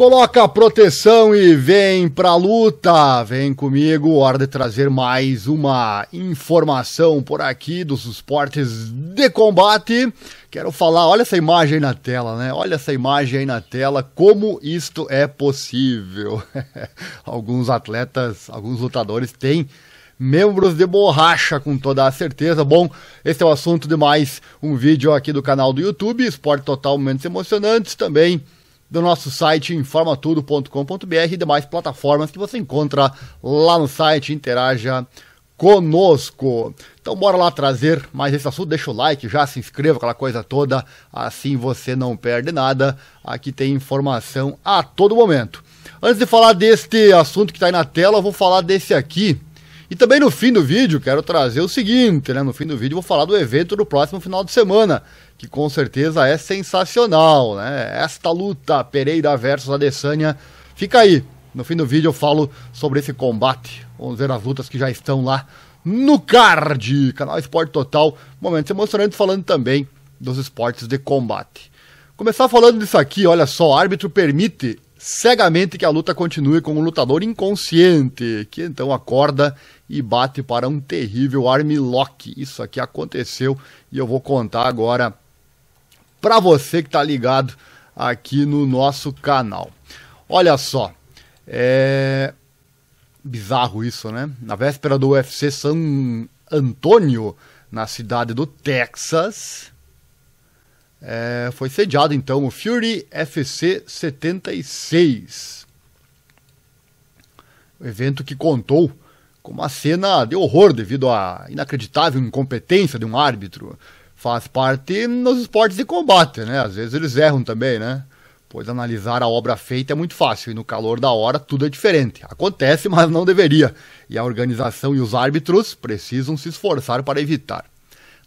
Coloca a proteção e vem pra luta. Vem comigo, hora de trazer mais uma informação por aqui dos esportes de combate. Quero falar, olha essa imagem aí na tela, né? Olha essa imagem aí na tela, como isto é possível. alguns atletas, alguns lutadores têm membros de borracha, com toda a certeza. Bom, esse é o assunto de mais um vídeo aqui do canal do YouTube, Esporte Total Momentos Emocionantes, também do nosso site informatudo.com.br e demais plataformas que você encontra lá no site. Interaja conosco. Então bora lá trazer mais esse assunto, deixa o like, já se inscreva, aquela coisa toda, assim você não perde nada. Aqui tem informação a todo momento. Antes de falar deste assunto que está aí na tela, eu vou falar desse aqui. E também no fim do vídeo, quero trazer o seguinte, né? No fim do vídeo, vou falar do evento do próximo final de semana, que com certeza é sensacional, né? Esta luta Pereira versus Adesanya fica aí. No fim do vídeo eu falo sobre esse combate. Vamos ver as lutas que já estão lá no card, canal Esporte Total. Momentos emocionantes falando também dos esportes de combate. Começar falando disso aqui, olha só, árbitro permite cegamente que a luta continue com um lutador inconsciente, que então acorda e bate para um terrível armlock. Isso aqui aconteceu e eu vou contar agora para você que está ligado aqui no nosso canal. Olha só, é bizarro isso, né? Na véspera do UFC São Antônio, na cidade do Texas, é, foi sediado então o Fury FC 76. O evento que contou com uma cena de horror devido à inacreditável incompetência de um árbitro faz parte nos esportes de combate, né? Às vezes eles erram também, né? Pois analisar a obra feita é muito fácil e no calor da hora tudo é diferente. Acontece, mas não deveria. E a organização e os árbitros precisam se esforçar para evitar.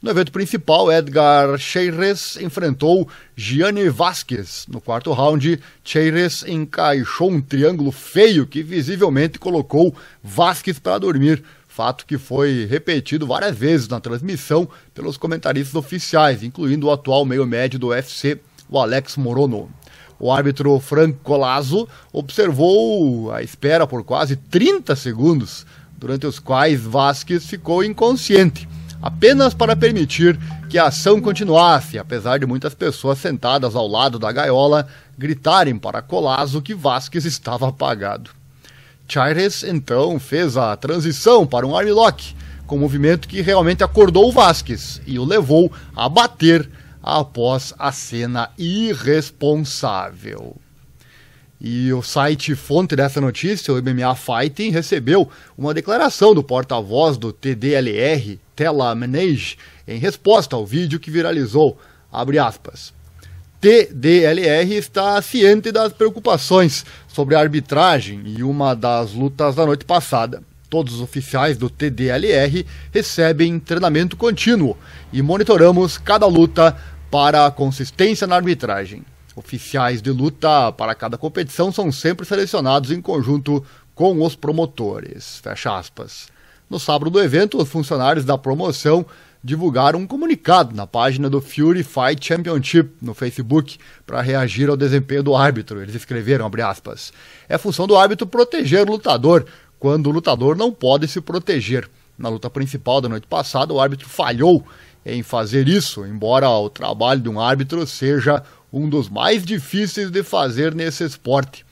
No evento principal, Edgar Cheires enfrentou Gianni Vasquez. No quarto round, Cheires encaixou um triângulo feio que visivelmente colocou Vasquez para dormir fato que foi repetido várias vezes na transmissão pelos comentaristas oficiais, incluindo o atual meio-médio do UFC, o Alex Morono. O árbitro Frank Colazo observou a espera por quase 30 segundos, durante os quais Vasquez ficou inconsciente, apenas para permitir que a ação continuasse, apesar de muitas pessoas sentadas ao lado da gaiola gritarem para Colazo que Vasquez estava apagado. Chaires então fez a transição para um armlock, com um movimento que realmente acordou o Vasquez e o levou a bater após a cena irresponsável. E o site fonte dessa notícia, o MMA Fighting, recebeu uma declaração do porta-voz do TDLR, Tela Menage, em resposta ao vídeo que viralizou. Abre aspas. TDLR está ciente das preocupações sobre a arbitragem e uma das lutas da noite passada. Todos os oficiais do TDLR recebem treinamento contínuo e monitoramos cada luta para a consistência na arbitragem. Oficiais de luta para cada competição são sempre selecionados em conjunto com os promotores. Fecha aspas. No sábado do evento, os funcionários da promoção divulgaram um comunicado na página do Fury Fight Championship no Facebook para reagir ao desempenho do árbitro. Eles escreveram, aspas, é função do árbitro proteger o lutador quando o lutador não pode se proteger. Na luta principal da noite passada, o árbitro falhou em fazer isso, embora o trabalho de um árbitro seja um dos mais difíceis de fazer nesse esporte.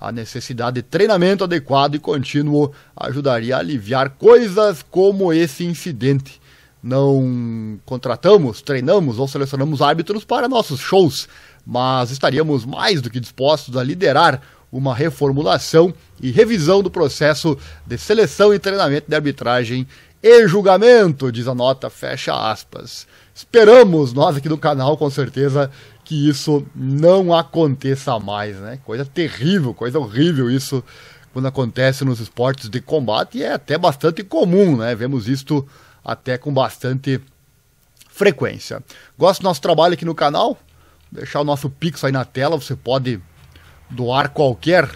A necessidade de treinamento adequado e contínuo ajudaria a aliviar coisas como esse incidente não contratamos, treinamos ou selecionamos árbitros para nossos shows, mas estaríamos mais do que dispostos a liderar uma reformulação e revisão do processo de seleção e treinamento de arbitragem e julgamento, diz a nota, fecha aspas. Esperamos nós aqui do canal, com certeza, que isso não aconteça mais, né? Coisa terrível, coisa horrível isso quando acontece nos esportes de combate e é até bastante comum, né? Vemos isto até com bastante frequência. Gosta do nosso trabalho aqui no canal? Vou deixar o nosso Pix aí na tela, você pode doar qualquer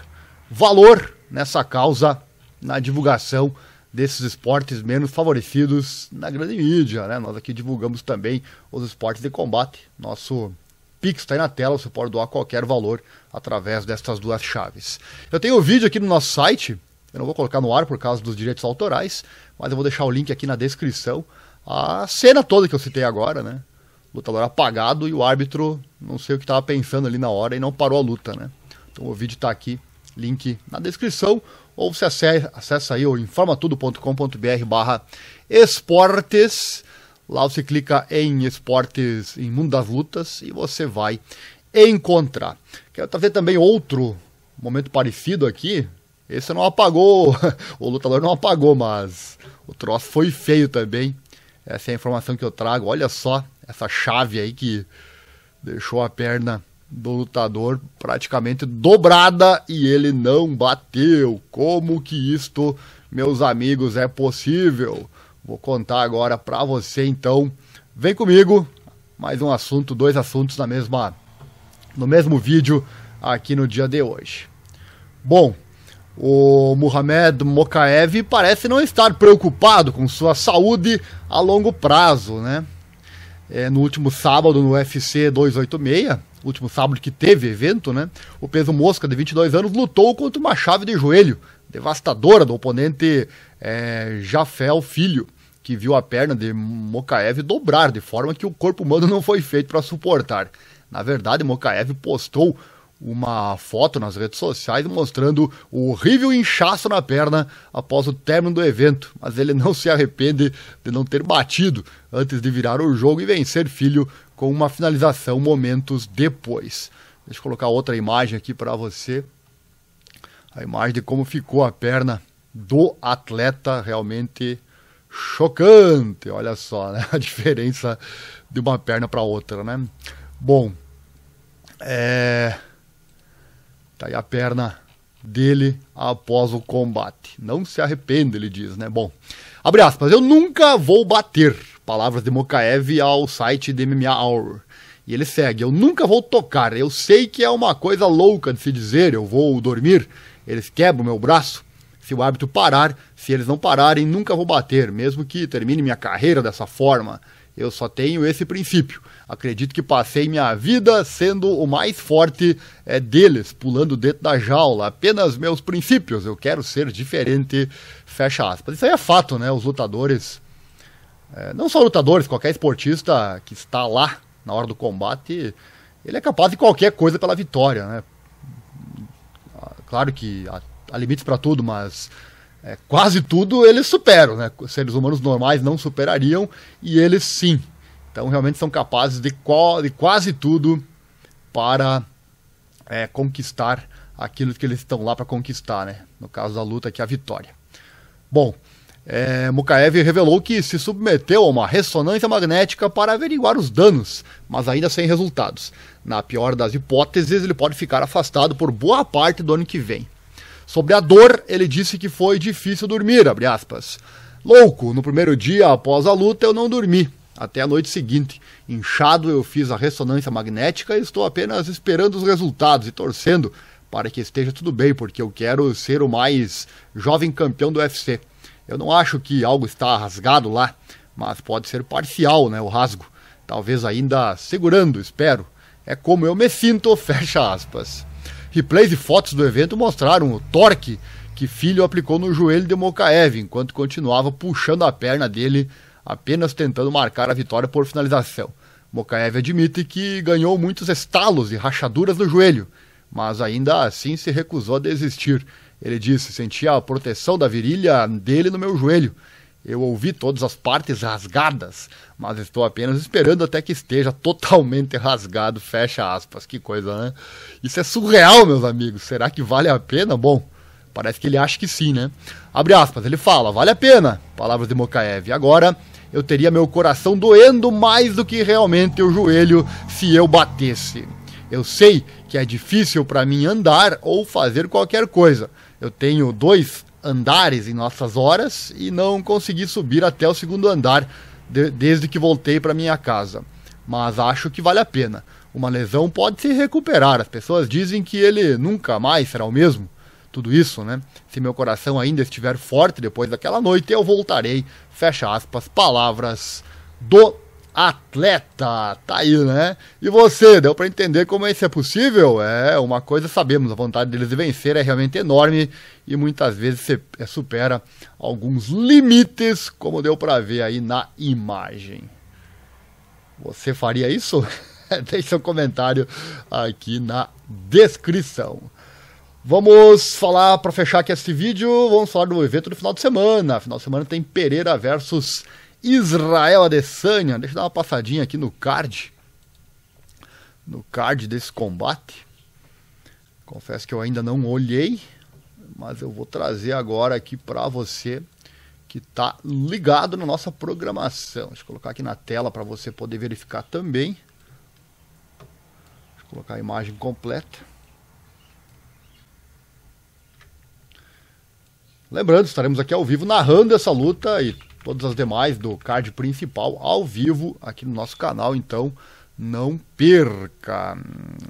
valor nessa causa, na divulgação desses esportes menos favorecidos na grande mídia, né? Nós aqui divulgamos também os esportes de combate. Nosso Pix está aí na tela, você pode doar qualquer valor através dessas duas chaves. Eu tenho o um vídeo aqui no nosso site, eu não vou colocar no ar por causa dos direitos autorais, mas eu vou deixar o link aqui na descrição. A cena toda que eu citei agora, né? Lutador apagado e o árbitro, não sei o que estava pensando ali na hora e não parou a luta, né? Então o vídeo está aqui, link na descrição, ou você acessa aí o informatudo.com.br barra esportes. Lá você clica em esportes, em mundo das lutas, e você vai encontrar. Quero trazer também outro momento parecido aqui. Esse não apagou, o lutador não apagou, mas o troço foi feio também. Essa é a informação que eu trago. Olha só essa chave aí que deixou a perna do lutador praticamente dobrada e ele não bateu. Como que isto, meus amigos, é possível? Vou contar agora para você então. Vem comigo. Mais um assunto, dois assuntos na mesma no mesmo vídeo aqui no dia de hoje. Bom, o Muhammad Mokaev parece não estar preocupado com sua saúde a longo prazo, né? É, no último sábado no UFC 286, último sábado que teve evento, né? O peso mosca de 22 anos lutou contra uma chave de joelho devastadora do oponente é, Jafel Filho, que viu a perna de Mokaev dobrar de forma que o corpo humano não foi feito para suportar. Na verdade, Mokaev postou uma foto nas redes sociais mostrando o horrível inchaço na perna após o término do evento, mas ele não se arrepende de não ter batido antes de virar o jogo e vencer filho com uma finalização momentos depois. Deixa eu colocar outra imagem aqui para você. A imagem de como ficou a perna do atleta realmente chocante. Olha só, né? A diferença de uma perna para outra, né? Bom, é Tá aí a perna dele após o combate. Não se arrepende, ele diz, né? Bom, abre aspas, eu nunca vou bater. Palavras de Mokaev ao site de MMA Hour. E ele segue, eu nunca vou tocar. Eu sei que é uma coisa louca de se dizer, eu vou dormir. Eles quebram meu braço. Se o árbitro parar, se eles não pararem, nunca vou bater, mesmo que termine minha carreira dessa forma. Eu só tenho esse princípio. Acredito que passei minha vida sendo o mais forte é, deles, pulando dentro da jaula. Apenas meus princípios. Eu quero ser diferente. Fecha aspas. Isso aí é fato, né? Os lutadores, é, não só lutadores, qualquer esportista que está lá na hora do combate, ele é capaz de qualquer coisa pela vitória, né? Claro que há limites para tudo, mas é, quase tudo eles superam, né? Seres humanos normais não superariam e eles sim. Então realmente são capazes de, de quase tudo para é, conquistar aquilo que eles estão lá para conquistar, né? No caso da luta, que é a vitória. Bom, é, Mukaev revelou que se submeteu a uma ressonância magnética para averiguar os danos, mas ainda sem resultados. Na pior das hipóteses, ele pode ficar afastado por boa parte do ano que vem. Sobre a dor, ele disse que foi difícil dormir, Louco, no primeiro dia após a luta eu não dormi, até a noite seguinte. Inchado, eu fiz a ressonância magnética e estou apenas esperando os resultados e torcendo para que esteja tudo bem, porque eu quero ser o mais jovem campeão do UFC. Eu não acho que algo está rasgado lá, mas pode ser parcial, né, o rasgo. Talvez ainda segurando, espero. É como eu me sinto, fecha aspas. Replays e fotos do evento mostraram o torque que Filho aplicou no joelho de Mokaev, enquanto continuava puxando a perna dele, apenas tentando marcar a vitória por finalização. Mokaev admite que ganhou muitos estalos e rachaduras no joelho, mas ainda assim se recusou a desistir. Ele disse: sentia a proteção da virilha dele no meu joelho eu ouvi todas as partes rasgadas, mas estou apenas esperando até que esteja totalmente rasgado. Fecha aspas. Que coisa, né? Isso é surreal, meus amigos. Será que vale a pena? Bom, parece que ele acha que sim, né? Abre aspas. Ele fala: vale a pena. Palavras de Mokaev. Agora eu teria meu coração doendo mais do que realmente o joelho se eu batesse. Eu sei que é difícil para mim andar ou fazer qualquer coisa. Eu tenho dois andares em nossas horas e não consegui subir até o segundo andar de, desde que voltei para minha casa. Mas acho que vale a pena. Uma lesão pode se recuperar. As pessoas dizem que ele nunca mais será o mesmo. Tudo isso, né? Se meu coração ainda estiver forte depois daquela noite, eu voltarei. Fecha aspas. Palavras do atleta. Tá aí, né? E você, deu para entender como isso é possível? É, uma coisa sabemos, a vontade deles de vencer é realmente enorme e muitas vezes você é, supera alguns limites, como deu para ver aí na imagem. Você faria isso? Deixe seu comentário aqui na descrição. Vamos falar, para fechar aqui esse vídeo, vamos falar do evento do final de semana. Final de semana tem Pereira versus Israel Adesanya. Deixa eu dar uma passadinha aqui no card. No card desse combate. Confesso que eu ainda não olhei, mas eu vou trazer agora aqui para você que está ligado na nossa programação. Deixa eu colocar aqui na tela para você poder verificar também. Deixa eu colocar a imagem completa. Lembrando, estaremos aqui ao vivo narrando essa luta e todas as demais do card principal ao vivo aqui no nosso canal, então não perca.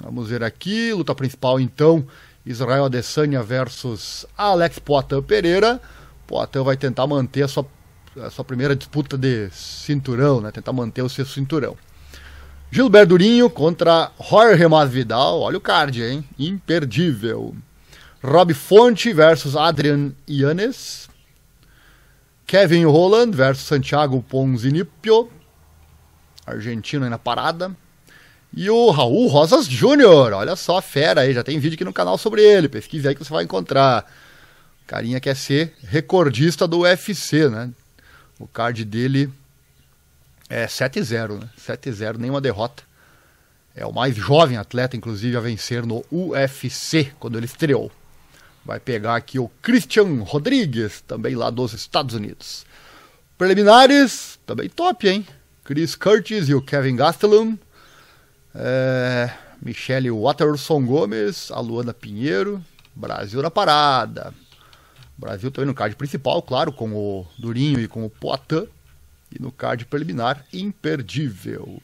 Vamos ver aqui, luta principal então, Israel Adesanya versus Alex Poitin Pereira. Poitin vai tentar manter a sua, a sua primeira disputa de cinturão, né? tentar manter o seu cinturão. Gilberto Durinho contra Jorge Masvidal, olha o card, hein? Imperdível. Rob Fonte versus Adrian Yanes. Kevin Holland versus Santiago Ponzinipio, argentino aí na parada. E o Raul Rosas Júnior, olha só a fera aí, já tem vídeo aqui no canal sobre ele, pesquise aí que você vai encontrar. O carinha quer ser recordista do UFC, né? O card dele é 7-0, né? 7-0, nenhuma derrota. É o mais jovem atleta, inclusive, a vencer no UFC, quando ele estreou. Vai pegar aqui o Christian Rodrigues, também lá dos Estados Unidos. Preliminares, também top, hein? Chris Curtis e o Kevin Gastelum. É, Michele Watterson Gomes, a Luana Pinheiro. Brasil na parada. Brasil também no card principal, claro, com o Durinho e com o Poitin. E no card preliminar, imperdível.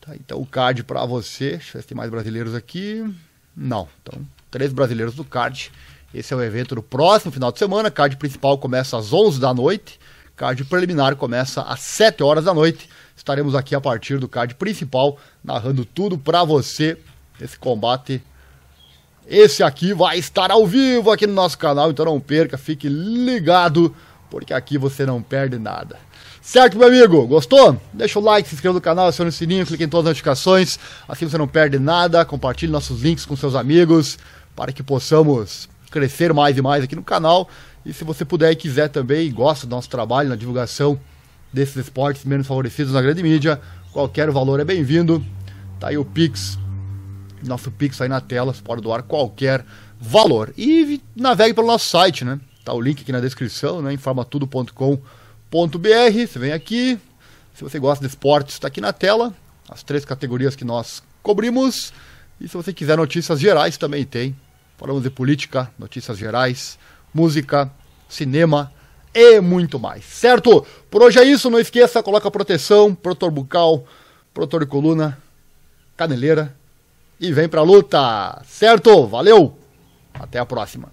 Tá, então o card para você. Deixa eu ver se tem mais brasileiros aqui. Não, então três brasileiros do card. Esse é o evento do próximo final de semana. Card principal começa às 11 da noite. Card preliminar começa às 7 horas da noite. Estaremos aqui a partir do card principal, narrando tudo para você. Esse combate. Esse aqui vai estar ao vivo aqui no nosso canal, então não perca, fique ligado, porque aqui você não perde nada. Certo, meu amigo? Gostou? Deixa o like, se inscreva no canal, acione o sininho, clique em todas as notificações, assim você não perde nada. Compartilhe nossos links com seus amigos para que possamos crescer mais e mais aqui no canal. E se você puder e quiser também, e gosta do nosso trabalho na divulgação desses esportes menos favorecidos na grande mídia, qualquer valor é bem-vindo. Tá aí o Pix, nosso Pix aí na tela, você pode doar qualquer valor. E navegue pelo nosso site, né? Tá o link aqui na descrição, né? informatudo.com.br. Você vem aqui, se você gosta de esportes, está aqui na tela, as três categorias que nós cobrimos. E se você quiser notícias gerais, também tem. Falamos de política, notícias gerais, música, cinema e muito mais. Certo? Por hoje é isso. Não esqueça, coloca proteção, protor bucal, protor de coluna, caneleira e vem pra luta. Certo? Valeu! Até a próxima.